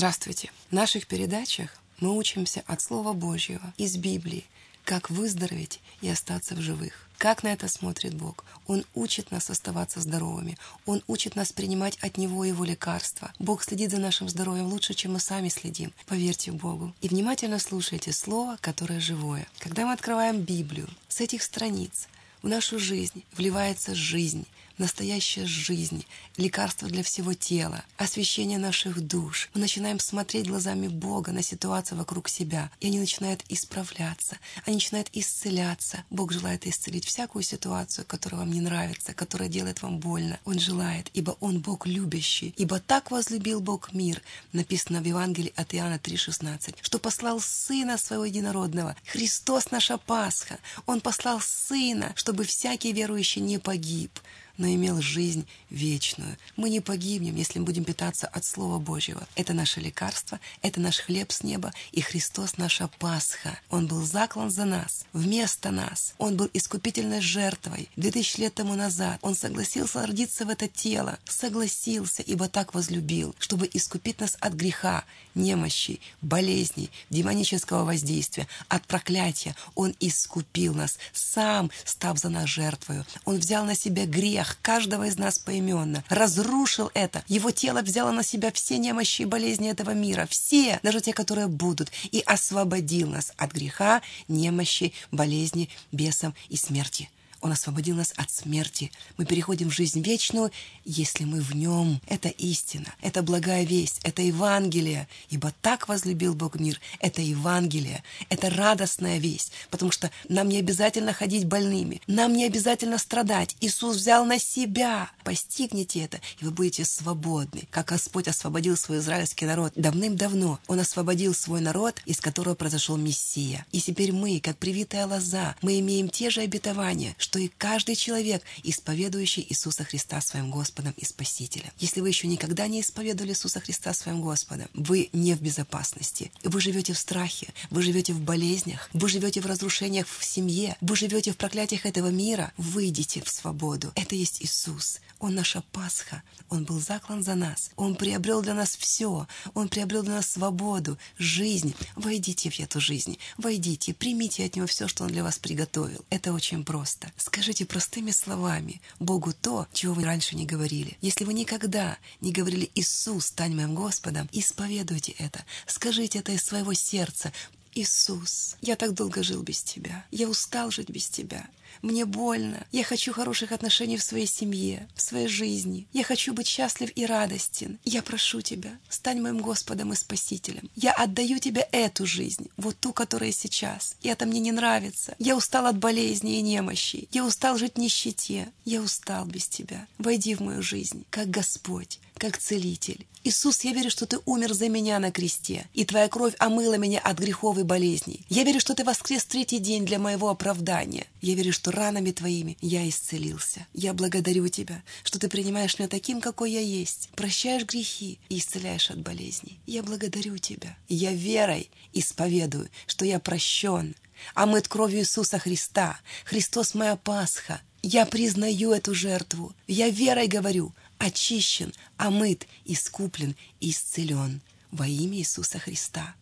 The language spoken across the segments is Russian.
Здравствуйте! В наших передачах мы учимся от Слова Божьего из Библии, как выздороветь и остаться в живых. Как на это смотрит Бог? Он учит нас оставаться здоровыми. Он учит нас принимать от Него Его лекарства. Бог следит за нашим здоровьем лучше, чем мы сами следим. Поверьте Богу. И внимательно слушайте Слово, которое живое. Когда мы открываем Библию, с этих страниц в нашу жизнь вливается жизнь, настоящая жизнь, лекарство для всего тела, освещение наших душ. Мы начинаем смотреть глазами Бога на ситуацию вокруг себя, и они начинают исправляться, они начинают исцеляться. Бог желает исцелить всякую ситуацию, которая вам не нравится, которая делает вам больно. Он желает, ибо Он Бог любящий, ибо так возлюбил Бог мир, написано в Евангелии от Иоанна 3,16, что послал Сына Своего Единородного. Христос наша Пасха. Он послал Сына, чтобы всякий верующий не погиб, но имел жизнь вечную. Мы не погибнем, если будем питаться от Слова Божьего. Это наше лекарство, это наш хлеб с неба, и Христос наша Пасха. Он был заклан за нас, вместо нас. Он был искупительной жертвой. Две тысячи лет тому назад Он согласился родиться в это тело. Согласился, ибо так возлюбил, чтобы искупить нас от греха, немощи, болезней, демонического воздействия, от проклятия. Он искупил нас, сам став за нас жертвою. Он взял на себя грех, грех каждого из нас поименно, разрушил это. Его тело взяло на себя все немощи и болезни этого мира, все, даже те, которые будут, и освободил нас от греха, немощи, болезни, бесов и смерти. Он освободил нас от смерти. Мы переходим в жизнь вечную, если мы в нем. Это истина, это благая весть, это Евангелие. Ибо так возлюбил Бог мир. Это Евангелие, это радостная весть. Потому что нам не обязательно ходить больными, нам не обязательно страдать. Иисус взял на себя. Постигните это, и вы будете свободны. Как Господь освободил свой израильский народ давным-давно. Он освободил свой народ, из которого произошел Мессия. И теперь мы, как привитая лоза, мы имеем те же обетования, что и каждый человек, исповедующий Иисуса Христа своим Господом и Спасителем. Если вы еще никогда не исповедовали Иисуса Христа своим Господом, вы не в безопасности. Вы живете в страхе, вы живете в болезнях, вы живете в разрушениях в семье, вы живете в проклятиях этого мира. Выйдите в свободу. Это есть Иисус. Он наша Пасха. Он был заклан за нас. Он приобрел для нас все. Он приобрел для нас свободу, жизнь. Войдите в эту жизнь. Войдите, примите от Него все, что Он для вас приготовил. Это очень просто. Скажите простыми словами Богу то, чего вы раньше не говорили. Если вы никогда не говорили «Иисус, стань моим Господом», исповедуйте это. Скажите это из своего сердца. Иисус, я так долго жил без Тебя. Я устал жить без Тебя. Мне больно. Я хочу хороших отношений в своей семье, в своей жизни. Я хочу быть счастлив и радостен. Я прошу Тебя, стань моим Господом и Спасителем. Я отдаю Тебе эту жизнь, вот ту, которая сейчас. И это мне не нравится. Я устал от болезней и немощи. Я устал жить в нищете. Я устал без Тебя. Войди в мою жизнь, как Господь как целитель. Иисус, я верю, что Ты умер за меня на кресте, и Твоя кровь омыла меня от грехов и болезней. Я верю, что Ты воскрес третий день для моего оправдания. Я верю, что ранами Твоими я исцелился. Я благодарю Тебя, что Ты принимаешь меня таким, какой я есть, прощаешь грехи и исцеляешь от болезней. Я благодарю Тебя. Я верой исповедую, что я прощен, омыт кровью Иисуса Христа. Христос моя Пасха. Я признаю эту жертву. Я верой говорю, очищен, омыт, искуплен и исцелен во имя Иисуса Христа.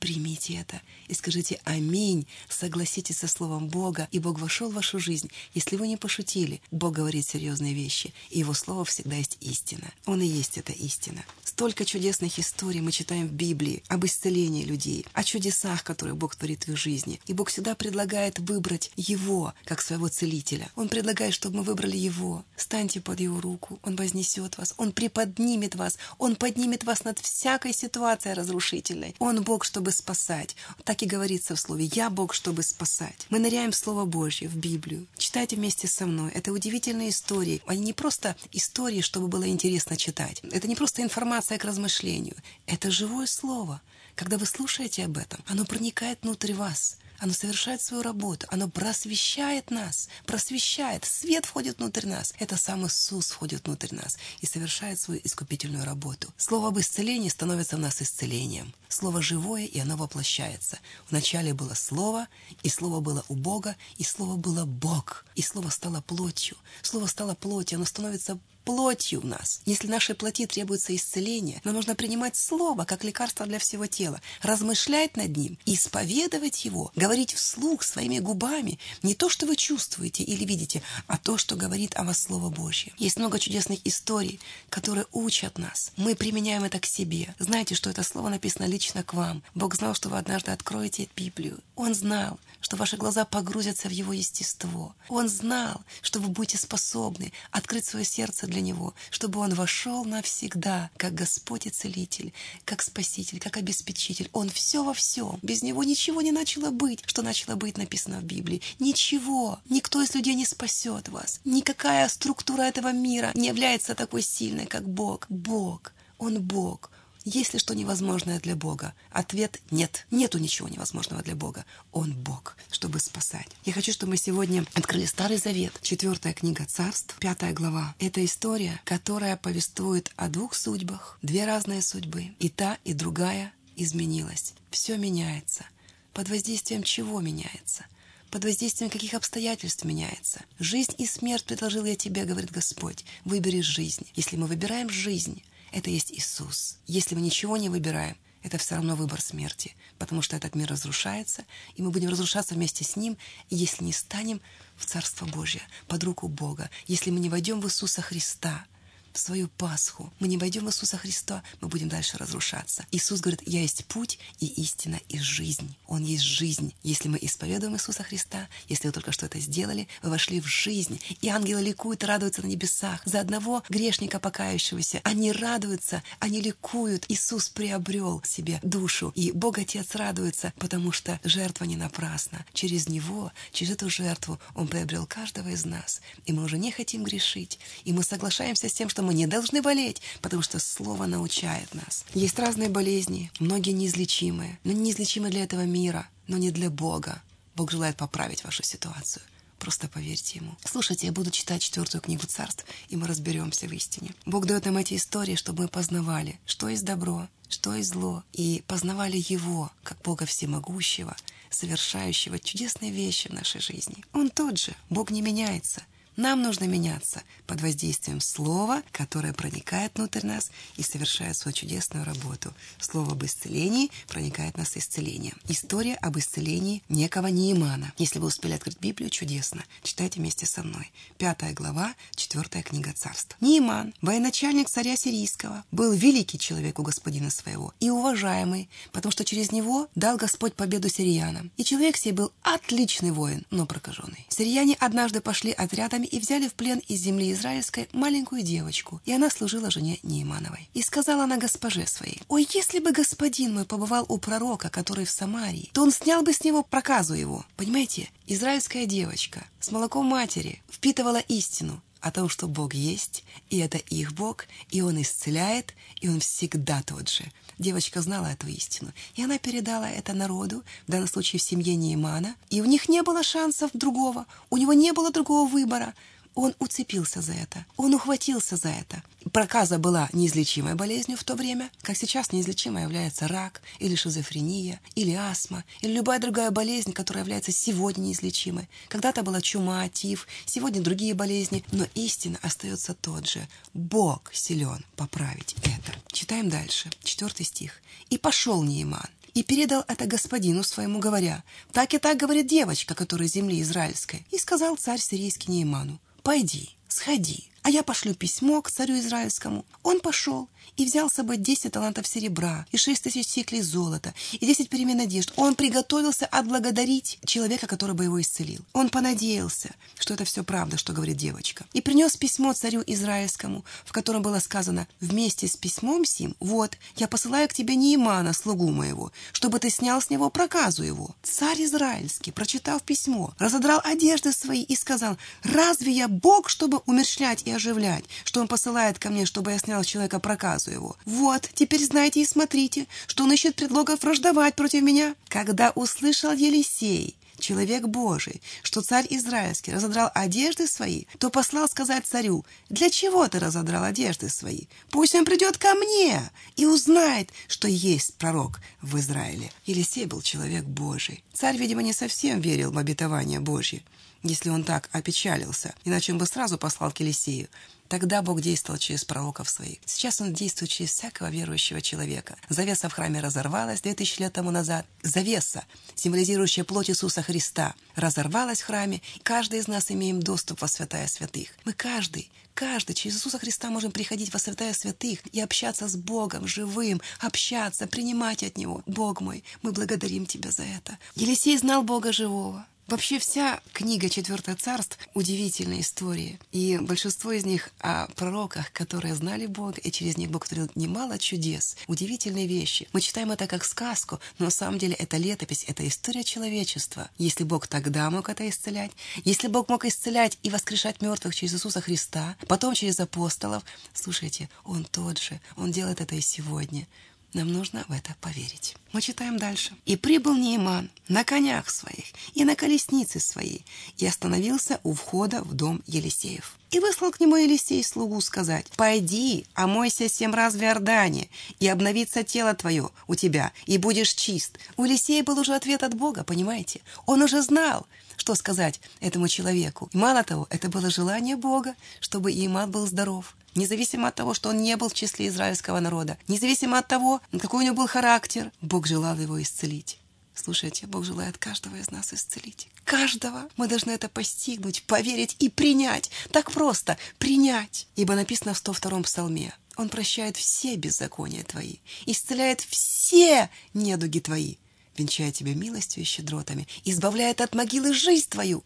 Примите это и скажите «Аминь». Согласитесь со Словом Бога, и Бог вошел в вашу жизнь. Если вы не пошутили, Бог говорит серьезные вещи, и Его Слово всегда есть истина. Он и есть эта истина. Столько чудесных историй мы читаем в Библии об исцелении людей, о чудесах, которые Бог творит в их жизни. И Бог всегда предлагает выбрать Его как своего целителя. Он предлагает, чтобы мы выбрали Его. Станьте под Его руку, Он вознесет вас, Он приподнимет вас, Он поднимет вас над всякой ситуацией разрушительной. Он Бог, чтобы спасать. Так и говорится в Слове «Я Бог, чтобы спасать». Мы ныряем в Слово Божье, в Библию. Читайте вместе со мной. Это удивительные истории. Они не просто истории, чтобы было интересно читать. Это не просто информация к размышлению. Это живое Слово. Когда вы слушаете об этом, оно проникает внутрь вас. Оно совершает свою работу, оно просвещает нас, просвещает, свет входит внутрь нас. Это сам Иисус входит внутрь нас и совершает свою искупительную работу. Слово об исцелении становится в нас исцелением. Слово живое, и оно воплощается. Вначале было Слово, и Слово было у Бога, и Слово было Бог, и Слово стало плотью. Слово стало плотью, оно становится плотью в нас. Если нашей плоти требуется исцеление, нам нужно принимать Слово как лекарство для всего тела, размышлять над ним, исповедовать его, говорить вслух своими губами не то, что вы чувствуете или видите, а то, что говорит о вас Слово Божье. Есть много чудесных историй, которые учат нас. Мы применяем это к себе. Знаете, что это слово написано лично к вам. Бог знал, что вы однажды откроете Библию. Он знал, что ваши глаза погрузятся в Его естество. Он знал, что вы будете способны открыть свое сердце для Него, чтобы Он вошел навсегда, как Господь и Целитель, как Спаситель, как Обеспечитель. Он все во всем. Без Него ничего не начало быть, что начало быть написано в Библии. Ничего. Никто из людей не спасет вас. Никакая структура этого мира не является такой сильной, как Бог. Бог. Он Бог. Есть ли что невозможное для Бога? Ответ – нет. Нету ничего невозможного для Бога. Он Бог, чтобы спасать. Я хочу, чтобы мы сегодня открыли Старый Завет, четвертая книга Царств, пятая глава. Это история, которая повествует о двух судьбах, две разные судьбы. И та, и другая изменилась. Все меняется. Под воздействием чего меняется? под воздействием каких обстоятельств меняется. Жизнь и смерть предложил я тебе, говорит Господь. Выбери жизнь. Если мы выбираем жизнь, это есть Иисус. Если мы ничего не выбираем, это все равно выбор смерти, потому что этот мир разрушается, и мы будем разрушаться вместе с ним, если не станем в Царство Божье, под руку Бога, если мы не войдем в Иисуса Христа, в свою Пасху, мы не войдем в Иисуса Христа, мы будем дальше разрушаться. Иисус говорит, я есть путь и истина и жизнь. Он есть жизнь. Если мы исповедуем Иисуса Христа, если вы только что это сделали, вы вошли в жизнь. И ангелы ликуют и радуются на небесах. За одного грешника покаявшегося. Они радуются, они ликуют. Иисус приобрел себе душу. И Бог Отец радуется, потому что жертва не напрасна. Через Него, через эту жертву Он приобрел каждого из нас. И мы уже не хотим грешить. И мы соглашаемся с тем, что мы не должны болеть, потому что Слово научает нас. Есть разные болезни, многие неизлечимые, но неизлечимы для этого мира, но не для Бога. Бог желает поправить вашу ситуацию. Просто поверьте ему. Слушайте, я буду читать четвертую книгу царств, и мы разберемся в истине. Бог дает нам эти истории, чтобы мы познавали, что есть добро, что есть зло, и познавали Его, как Бога Всемогущего, совершающего чудесные вещи в нашей жизни. Он тот же, Бог не меняется, нам нужно меняться под воздействием слова, которое проникает внутрь нас и совершает свою чудесную работу. Слово об исцелении проникает в нас исцелением. История об исцелении некого Неимана. Если вы успели открыть Библию, чудесно. Читайте вместе со мной. Пятая глава, четвертая книга царств. Неиман, военачальник царя сирийского, был великий человек у господина своего и уважаемый, потому что через него дал Господь победу сириянам. И человек сей был отличный воин, но прокаженный. Сирияне однажды пошли отрядами и взяли в плен из земли израильской маленькую девочку, и она служила жене Неймановой. И сказала она госпоже своей, «Ой, если бы господин мой побывал у пророка, который в Самарии, то он снял бы с него проказу его». Понимаете, израильская девочка с молоком матери впитывала истину, о том, что Бог есть, и это их Бог, и Он исцеляет, и Он всегда тот же. Девочка знала эту истину, и она передала это народу, в данном случае в семье Неймана, и у них не было шансов другого, у него не было другого выбора. Он уцепился за это, он ухватился за это. Проказа была неизлечимой болезнью в то время, как сейчас неизлечимой является рак, или шизофрения, или астма, или любая другая болезнь, которая является сегодня неизлечимой. Когда-то была чума, тиф, сегодня другие болезни, но истина остается тот же. Бог силен поправить это. Читаем дальше, четвертый стих. «И пошел Нейман, и передал это господину своему, говоря, «Так и так говорит девочка, которая земли израильской». И сказал царь сирийский Нейману, «Пойди, сходи, а я пошлю письмо к царю израильскому». Он пошел и взял с собой десять талантов серебра и шесть тысяч сиклей золота и десять перемен одежд. Он приготовился отблагодарить человека, который бы его исцелил. Он понадеялся, что это все правда, что говорит девочка. И принес письмо царю израильскому, в котором было сказано «Вместе с письмом сим, вот, я посылаю к тебе Неимана, слугу моего, чтобы ты снял с него проказу его». Царь израильский, прочитав письмо, разодрал одежды свои и сказал «Разве я Бог, чтобы умерщвлять и оживлять, что он посылает ко мне, чтобы я снял с человека проказу?» его. Вот, теперь знайте и смотрите, что он ищет предлогов враждовать против меня. Когда услышал Елисей, человек Божий, что царь Израильский разодрал одежды свои, то послал сказать царю, «Для чего ты разодрал одежды свои? Пусть он придет ко мне и узнает, что есть пророк в Израиле». Елисей был человек Божий. Царь, видимо, не совсем верил в обетование Божье, если он так опечалился, иначе он бы сразу послал к Елисею. Тогда Бог действовал через пророков своих. Сейчас Он действует через всякого верующего человека. Завеса в храме разорвалась 2000 лет тому назад. Завеса, символизирующая плоть Иисуса Христа, разорвалась в храме. Каждый из нас имеем доступ во святая святых. Мы каждый Каждый через Иисуса Христа можем приходить во святая святых и общаться с Богом, живым, общаться, принимать от Него. Бог мой, мы благодарим Тебя за это. Елисей знал Бога живого. Вообще вся книга «Четвертое царств» — удивительная история. И большинство из них о пророках, которые знали Бога, и через них Бог творил немало чудес, удивительные вещи. Мы читаем это как сказку, но на самом деле это летопись, это история человечества. Если Бог тогда мог это исцелять, если Бог мог исцелять и воскрешать мертвых через Иисуса Христа, потом через апостолов, слушайте, Он тот же, Он делает это и сегодня. Нам нужно в это поверить. Мы читаем дальше. «И прибыл Нейман на конях своих и на колеснице своей, и остановился у входа в дом Елисеев. И выслал к нему Елисей слугу сказать, «Пойди, омойся семь раз в Иордане, и обновится тело твое у тебя, и будешь чист». У Елисея был уже ответ от Бога, понимаете? Он уже знал, что сказать этому человеку. И мало того, это было желание Бога, чтобы Иеман был здоров независимо от того, что он не был в числе израильского народа, независимо от того, какой у него был характер, Бог желал его исцелить. Слушайте, Бог желает каждого из нас исцелить. Каждого. Мы должны это постигнуть, поверить и принять. Так просто. Принять. Ибо написано в 102-м псалме. Он прощает все беззакония твои, исцеляет все недуги твои, венчает тебя милостью и щедротами, избавляет от могилы жизнь твою,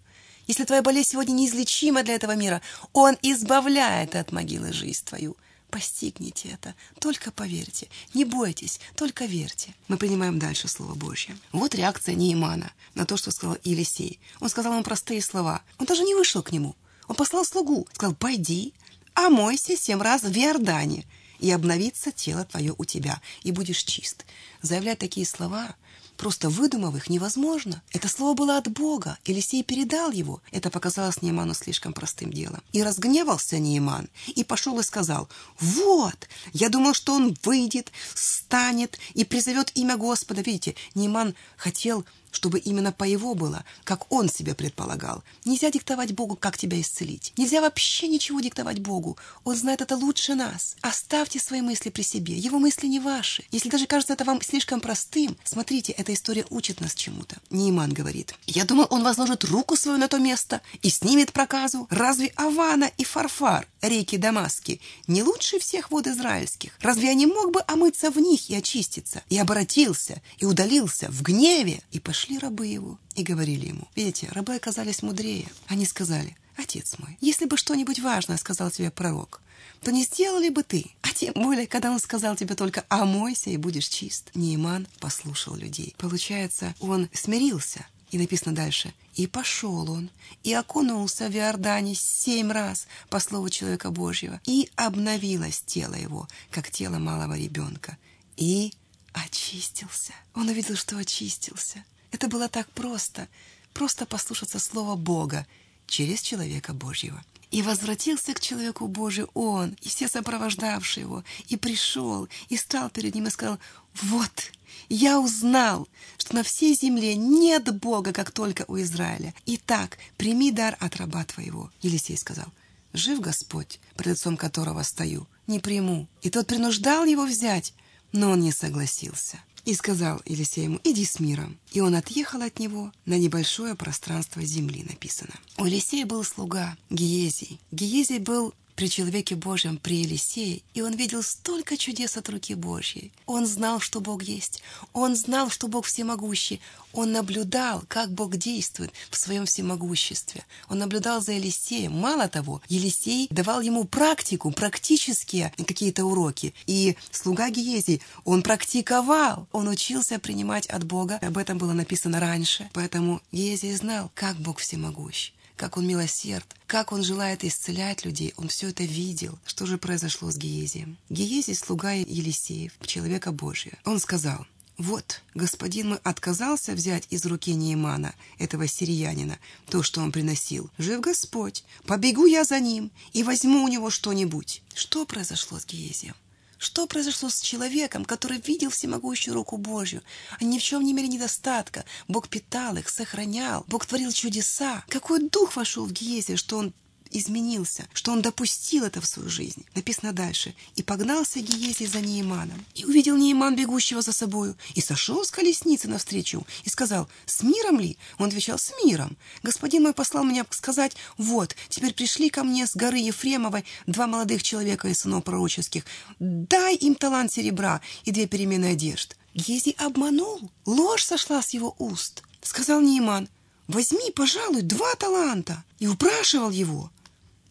если твоя болезнь сегодня неизлечима для этого мира, Он избавляет от могилы жизнь твою. Постигните это, только поверьте, не бойтесь, только верьте. Мы принимаем дальше Слово Божье. Вот реакция Неймана на то, что сказал Елисей. Он сказал ему простые слова. Он даже не вышел к нему. Он послал слугу, сказал, пойди, омойся семь раз в Иордане, и обновится тело твое у тебя, и будешь чист. Заявлять такие слова – Просто выдумав их невозможно. Это слово было от Бога. Елисей передал его. Это показалось Нейману слишком простым делом. И разгневался Нейман. И пошел и сказал, «Вот, я думал, что он выйдет, станет и призовет имя Господа». Видите, Нейман хотел чтобы именно по его было, как он себе предполагал. Нельзя диктовать Богу, как тебя исцелить. Нельзя вообще ничего диктовать Богу. Он знает это лучше нас. Оставьте свои мысли при себе. Его мысли не ваши. Если даже кажется это вам слишком простым, смотрите, эта история учит нас чему-то. Нейман говорит. Я думал, он возложит руку свою на то место и снимет проказу. Разве Авана и Фарфар, реки Дамаски, не лучше всех вод израильских? Разве я не мог бы омыться в них и очиститься? И обратился, и удалился в гневе, и Пришли рабы его и говорили ему. Видите, рабы оказались мудрее. Они сказали, «Отец мой, если бы что-нибудь важное сказал тебе пророк, то не сделал ли бы ты? А тем более, когда он сказал тебе только «омойся и будешь чист». Нейман послушал людей. Получается, он смирился. И написано дальше. «И пошел он, и окунулся в Иордане семь раз, по слову человека Божьего, и обновилось тело его, как тело малого ребенка, и очистился». Он увидел, что очистился. Это было так просто, просто послушаться слова Бога через человека Божьего. И возвратился к человеку Божию он, и все сопровождавшие его, и пришел, и стал перед ним и сказал, «Вот, я узнал, что на всей земле нет Бога, как только у Израиля. Итак, прими дар от раба твоего». Елисей сказал, «Жив Господь, пред лицом которого стою, не приму». И тот принуждал его взять, но он не согласился. И сказал Елисей ему, иди с миром. И он отъехал от него на небольшое пространство земли, написано. У Елисея был слуга Гиезий. Гиезий был при человеке Божьем, при Елисее, и он видел столько чудес от руки Божьей. Он знал, что Бог есть. Он знал, что Бог всемогущий. Он наблюдал, как Бог действует в своем всемогуществе. Он наблюдал за Елисеем. Мало того, Елисей давал ему практику, практические какие-то уроки. И слуга Гиези, он практиковал. Он учился принимать от Бога. Об этом было написано раньше. Поэтому Гиезий знал, как Бог всемогущ как он милосерд, как он желает исцелять людей. Он все это видел. Что же произошло с Гиезием? Гиезий — слуга Елисеев, человека Божия. Он сказал, «Вот, господин мой отказался взять из руки Неймана, этого сириянина, то, что он приносил. Жив Господь, побегу я за ним и возьму у него что-нибудь». Что произошло с Гиезием? Что произошло с человеком, который видел всемогущую руку Божью? Они ни в чем не имели недостатка. Бог питал их, сохранял. Бог творил чудеса. Какой дух вошел в Гиезе, что он изменился, что он допустил это в свою жизнь. Написано дальше. «И погнался Гиези за Неиманом, и увидел Неиман, бегущего за собою, и сошел с колесницы навстречу, и сказал, «С миром ли?» Он отвечал, «С миром. Господин мой послал меня сказать, вот, теперь пришли ко мне с горы Ефремовой два молодых человека из сынов пророческих. Дай им талант серебра и две перемены одежд». Гези обманул. Ложь сошла с его уст. Сказал Нейман, возьми, пожалуй, два таланта. И упрашивал его.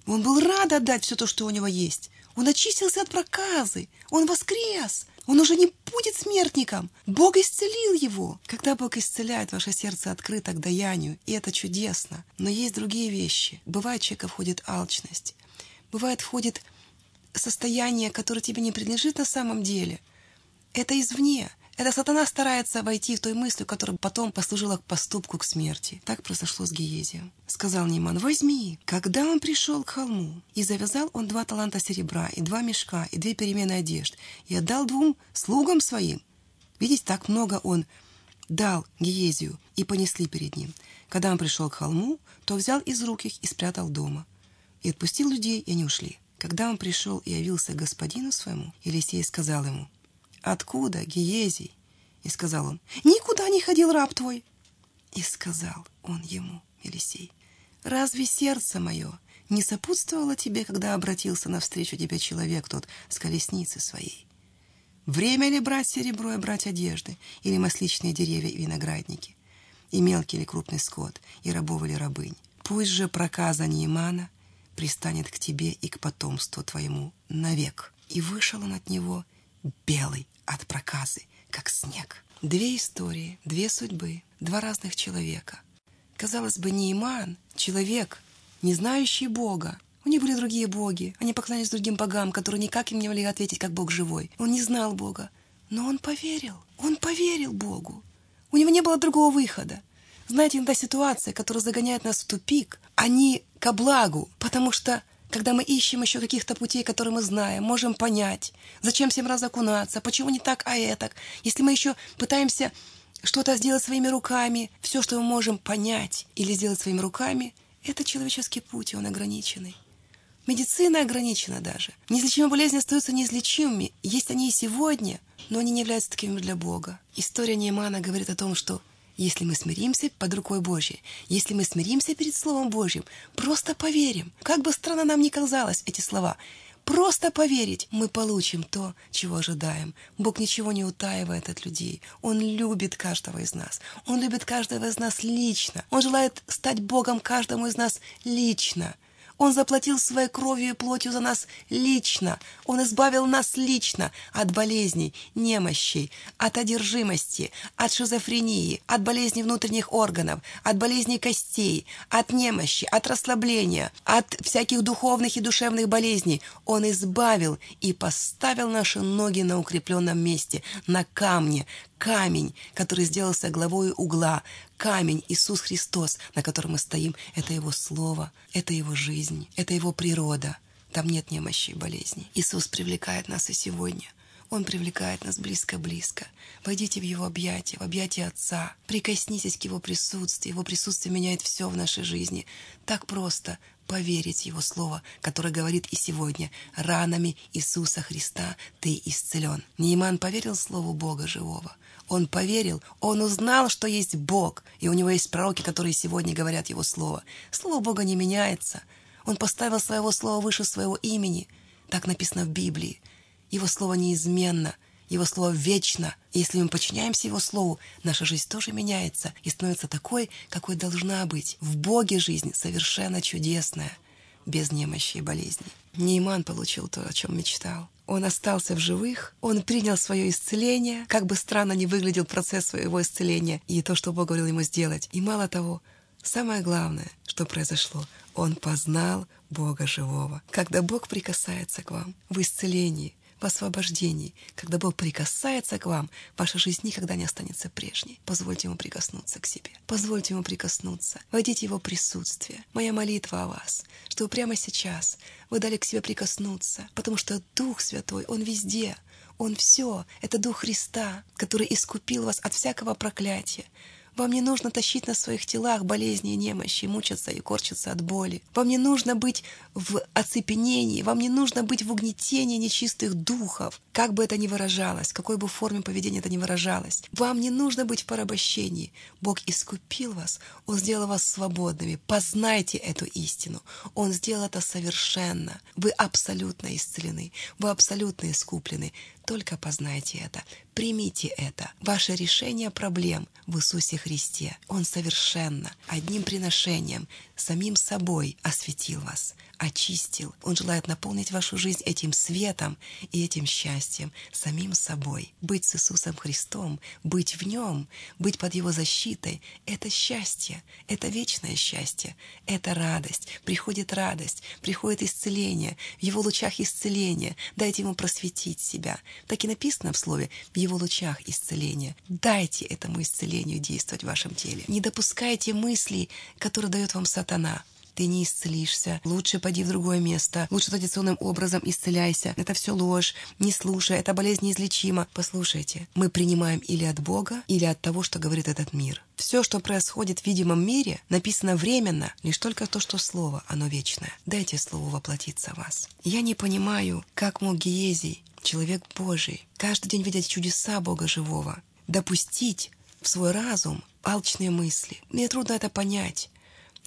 Он был рад отдать все то, что у него есть. Он очистился от проказы. Он воскрес. Он уже не будет смертником. Бог исцелил его. Когда Бог исцеляет, ваше сердце открыто к даянию, и это чудесно. Но есть другие вещи. Бывает, человека входит алчность. Бывает, входит состояние, которое тебе не принадлежит на самом деле. Это извне. Это сатана старается войти в той мыслью, которая потом послужила к поступку к смерти. Так произошло с Гиезием. Сказал Ниман, возьми. Когда он пришел к холму, и завязал он два таланта серебра, и два мешка, и две перемены одежд, и отдал двум слугам своим. Видите, так много он дал Гиезию, и понесли перед ним. Когда он пришел к холму, то взял из рук их и спрятал дома. И отпустил людей, и они ушли. Когда он пришел и явился господину своему, Елисей сказал ему, «Откуда, Гиезий?» И сказал он, «Никуда не ходил раб твой». И сказал он ему, Елисей, «Разве сердце мое не сопутствовало тебе, когда обратился навстречу тебе человек тот с колесницы своей? Время ли брать серебро и брать одежды, или масличные деревья и виноградники, и мелкий или крупный скот, и рабов или рабынь? Пусть же проказа Неймана пристанет к тебе и к потомству твоему навек». И вышел он от него белый от проказы, как снег. Две истории, две судьбы, два разных человека. Казалось бы, Нейман — человек, не знающий Бога. У них были другие боги, они поклонялись другим богам, которые никак им не могли ответить, как Бог живой. Он не знал Бога, но он поверил. Он поверил Богу. У него не было другого выхода. Знаете, иногда ситуация, которая загоняет нас в тупик, они ко благу, потому что когда мы ищем еще каких-то путей, которые мы знаем, можем понять, зачем семь раз окунаться, почему не так, а это. Если мы еще пытаемся что-то сделать своими руками, все, что мы можем понять или сделать своими руками, это человеческий путь, и он ограниченный. Медицина ограничена даже. Неизлечимые болезни остаются неизлечимыми. Есть они и сегодня, но они не являются такими для Бога. История Неймана говорит о том, что если мы смиримся под рукой Божьей, если мы смиримся перед Словом Божьим, просто поверим, как бы странно нам ни казалось эти слова, просто поверить, мы получим то, чего ожидаем. Бог ничего не утаивает от людей. Он любит каждого из нас. Он любит каждого из нас лично. Он желает стать Богом каждому из нас лично. Он заплатил своей кровью и плотью за нас лично. Он избавил нас лично от болезней, немощей, от одержимости, от шизофрении, от болезней внутренних органов, от болезней костей, от немощи, от расслабления, от всяких духовных и душевных болезней. Он избавил и поставил наши ноги на укрепленном месте, на камне, камень, который сделался главой угла, камень Иисус Христос, на котором мы стоим, это Его Слово, это Его жизнь, это Его природа. Там нет немощи и болезней. Иисус привлекает нас и сегодня. Он привлекает нас близко-близко. Войдите в Его объятия, в объятия Отца. Прикоснитесь к Его присутствию. Его присутствие меняет все в нашей жизни. Так просто поверить Его Слово, которое говорит и сегодня «Ранами Иисуса Христа ты исцелен». Нейман поверил Слову Бога живого – он поверил, он узнал, что есть Бог, и у него есть пророки, которые сегодня говорят его слово. Слово Бога не меняется. Он поставил своего слова выше своего имени. Так написано в Библии. Его слово неизменно, его слово вечно. И если мы подчиняемся его слову, наша жизнь тоже меняется и становится такой, какой должна быть. В Боге жизнь совершенно чудесная, без немощи и болезней. Нейман получил то, о чем мечтал. Он остался в живых, он принял свое исцеление, как бы странно ни выглядел процесс своего исцеления и то, что Бог говорил ему сделать. И мало того, самое главное, что произошло, он познал Бога живого. Когда Бог прикасается к вам в исцелении, в освобождении. Когда Бог прикасается к вам, ваша жизнь никогда не останется прежней. Позвольте Ему прикоснуться к себе. Позвольте Ему прикоснуться. Войдите в Его присутствие. Моя молитва о вас, что прямо сейчас вы дали к себе прикоснуться, потому что Дух Святой, Он везде. Он все. Это Дух Христа, который искупил вас от всякого проклятия. Вам не нужно тащить на своих телах болезни и немощи, мучаться и корчиться от боли. Вам не нужно быть в оцепенении, вам не нужно быть в угнетении нечистых духов, как бы это ни выражалось, какой бы форме поведения это ни выражалось. Вам не нужно быть в порабощении. Бог искупил вас, Он сделал вас свободными. Познайте эту истину. Он сделал это совершенно. Вы абсолютно исцелены, вы абсолютно искуплены. Только познайте это, примите это. Ваше решение проблем в Иисусе Христе. Он совершенно, одним приношением, самим собой осветил вас, очистил. Он желает наполнить вашу жизнь этим светом и этим счастьем, самим собой. Быть с Иисусом Христом, быть в Нем, быть под Его защитой — это счастье, это вечное счастье, это радость. Приходит радость, приходит исцеление, в Его лучах исцеление. Дайте Ему просветить себя, так и написано в слове «в его лучах исцеления». Дайте этому исцелению действовать в вашем теле. Не допускайте мыслей, которые дает вам сатана ты не исцелишься, лучше пойди в другое место, лучше традиционным образом исцеляйся. Это все ложь, не слушай, эта болезнь неизлечима. Послушайте, мы принимаем или от Бога, или от того, что говорит этот мир. Все, что происходит в видимом мире, написано временно, лишь только то, что Слово, оно вечное. Дайте Слову воплотиться в вас. Я не понимаю, как мог Гиезий, человек Божий, каждый день видеть чудеса Бога живого, допустить в свой разум алчные мысли. Мне трудно это понять.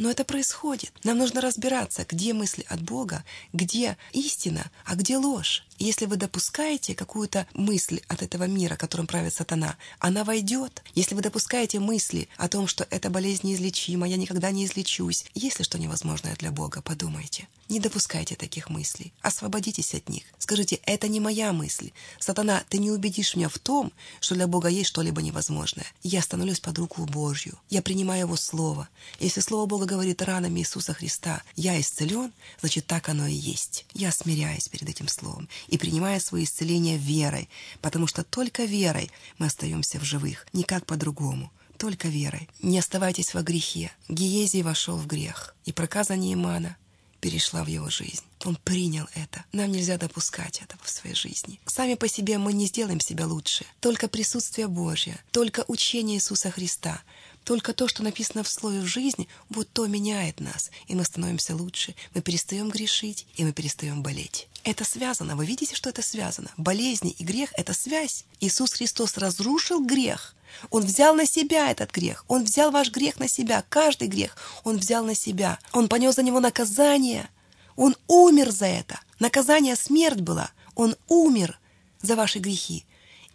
Но это происходит. Нам нужно разбираться, где мысли от Бога, где истина, а где ложь. Если вы допускаете какую-то мысль от этого мира, которым правит сатана, она войдет. Если вы допускаете мысли о том, что эта болезнь неизлечима, я никогда не излечусь, есть ли что невозможное для Бога, подумайте. Не допускайте таких мыслей. Освободитесь от них. Скажите, это не моя мысль. Сатана, ты не убедишь меня в том, что для Бога есть что-либо невозможное. Я становлюсь под руку Божью. Я принимаю Его Слово. Если Слово Бога говорит ранами Иисуса Христа, я исцелен, значит, так оно и есть. Я смиряюсь перед этим Словом и принимая свое исцеление верой, потому что только верой мы остаемся в живых, никак по-другому только верой. Не оставайтесь во грехе. Гиезий вошел в грех, и проказа Неймана перешла в его жизнь. Он принял это. Нам нельзя допускать этого в своей жизни. Сами по себе мы не сделаем себя лучше. Только присутствие Божье, только учение Иисуса Христа только то, что написано в слове в жизни, вот то меняет нас, и мы становимся лучше. Мы перестаем грешить, и мы перестаем болеть. Это связано. Вы видите, что это связано? Болезни и грех — это связь. Иисус Христос разрушил грех. Он взял на себя этот грех. Он взял ваш грех на себя. Каждый грех Он взял на себя. Он понес за него наказание. Он умер за это. Наказание смерть была. Он умер за ваши грехи.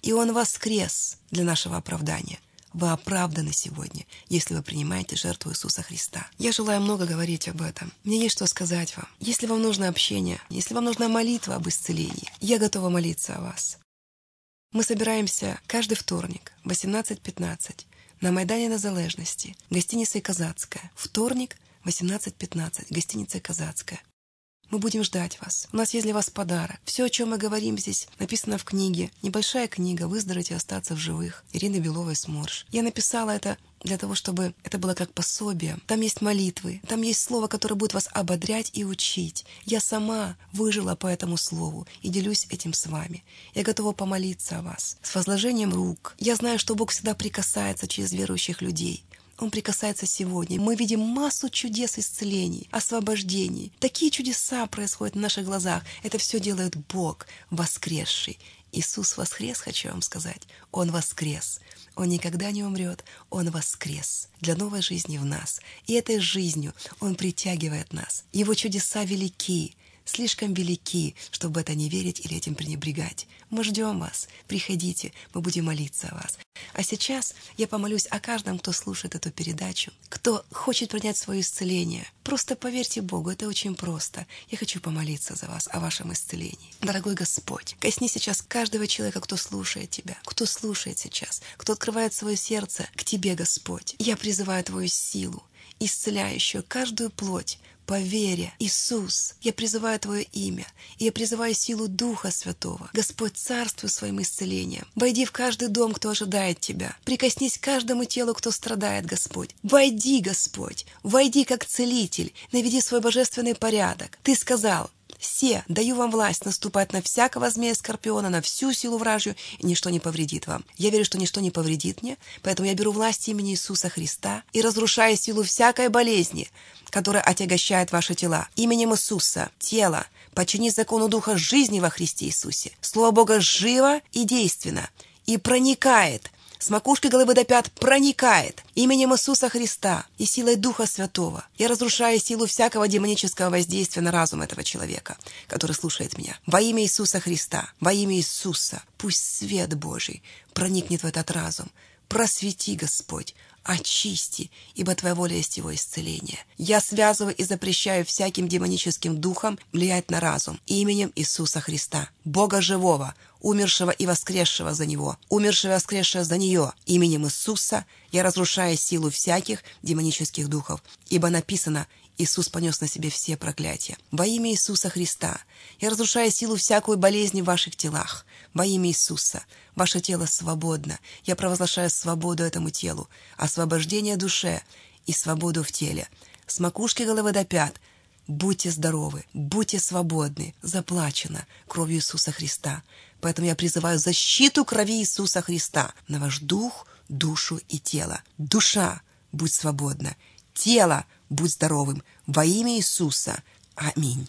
И Он воскрес для нашего оправдания. Вы оправданы сегодня, если вы принимаете жертву Иисуса Христа. Я желаю много говорить об этом. Мне есть что сказать вам. Если вам нужно общение, если вам нужна молитва об исцелении, я готова молиться о вас. Мы собираемся каждый вторник в 18.15 на Майдане Незалежности, гостиница Казацкая. Вторник, 18.15, гостиница Казацкая. Мы будем ждать вас. У нас есть для вас подарок. Все, о чем мы говорим здесь, написано в книге. Небольшая книга «Выздороветь и остаться в живых» Ирины Беловой Сморж. Я написала это для того, чтобы это было как пособие. Там есть молитвы, там есть слово, которое будет вас ободрять и учить. Я сама выжила по этому слову и делюсь этим с вами. Я готова помолиться о вас с возложением рук. Я знаю, что Бог всегда прикасается через верующих людей. Он прикасается сегодня. Мы видим массу чудес исцелений, освобождений. Такие чудеса происходят на наших глазах. Это все делает Бог, воскресший. Иисус воскрес, хочу вам сказать. Он воскрес. Он никогда не умрет. Он воскрес для новой жизни в нас. И этой жизнью Он притягивает нас. Его чудеса велики слишком велики, чтобы это не верить или этим пренебрегать. Мы ждем вас. Приходите, мы будем молиться о вас. А сейчас я помолюсь о каждом, кто слушает эту передачу, кто хочет принять свое исцеление. Просто поверьте Богу, это очень просто. Я хочу помолиться за вас, о вашем исцелении. Дорогой Господь, косни сейчас каждого человека, кто слушает Тебя, кто слушает сейчас, кто открывает свое сердце к Тебе, Господь. Я призываю Твою силу, исцеляющую каждую плоть, по вере. Иисус, я призываю Твое имя, и я призываю силу Духа Святого. Господь, царствуй своим исцелением. Войди в каждый дом, кто ожидает Тебя. Прикоснись к каждому телу, кто страдает, Господь. Войди, Господь, войди как целитель, наведи свой божественный порядок. Ты сказал, все, даю вам власть наступать на всякого змея скорпиона, на всю силу вражью, и ничто не повредит вам. Я верю, что ничто не повредит мне, поэтому я беру власть имени Иисуса Христа и разрушаю силу всякой болезни, которая отягощает ваши тела. Именем Иисуса, тело, подчини закону Духа жизни во Христе Иисусе. Слово Бога живо и действенно, и проникает с макушки головы до пят проникает именем Иисуса Христа и силой Духа Святого. Я разрушаю силу всякого демонического воздействия на разум этого человека, который слушает меня. Во имя Иисуса Христа, во имя Иисуса, пусть свет Божий проникнет в этот разум. Просвети, Господь, очисти, ибо Твоя воля есть его исцеление. Я связываю и запрещаю всяким демоническим духом влиять на разум именем Иисуса Христа, Бога живого, умершего и воскресшего за Него, умершего и воскресшего за нее. Именем Иисуса я разрушаю силу всяких демонических духов, ибо написано Иисус понес на себе все проклятия. Во имя Иисуса Христа я разрушаю силу всякой болезни в ваших телах. Во имя Иисуса ваше тело свободно. Я провозглашаю свободу этому телу, освобождение душе и свободу в теле. С макушки головы до пят Будьте здоровы, будьте свободны, заплачено кровью Иисуса Христа. Поэтому я призываю защиту крови Иисуса Христа на ваш дух, душу и тело. Душа, будь свободна. Тело, будь здоровым. Во имя Иисуса. Аминь.